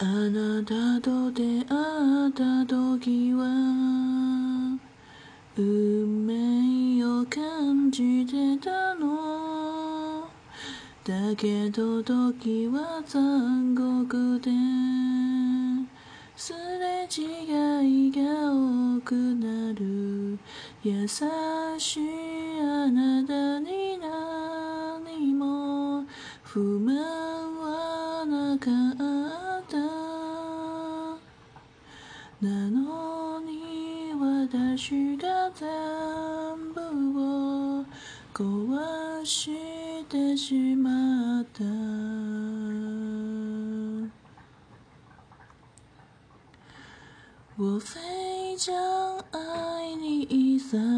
あなたと出会った時は運命を感じてたの。だけど時は残酷ですれ違いが多くなる。優しいあなたに何も不満はなかった。なのに私が全部を壊してしまった我非常爱你，一生。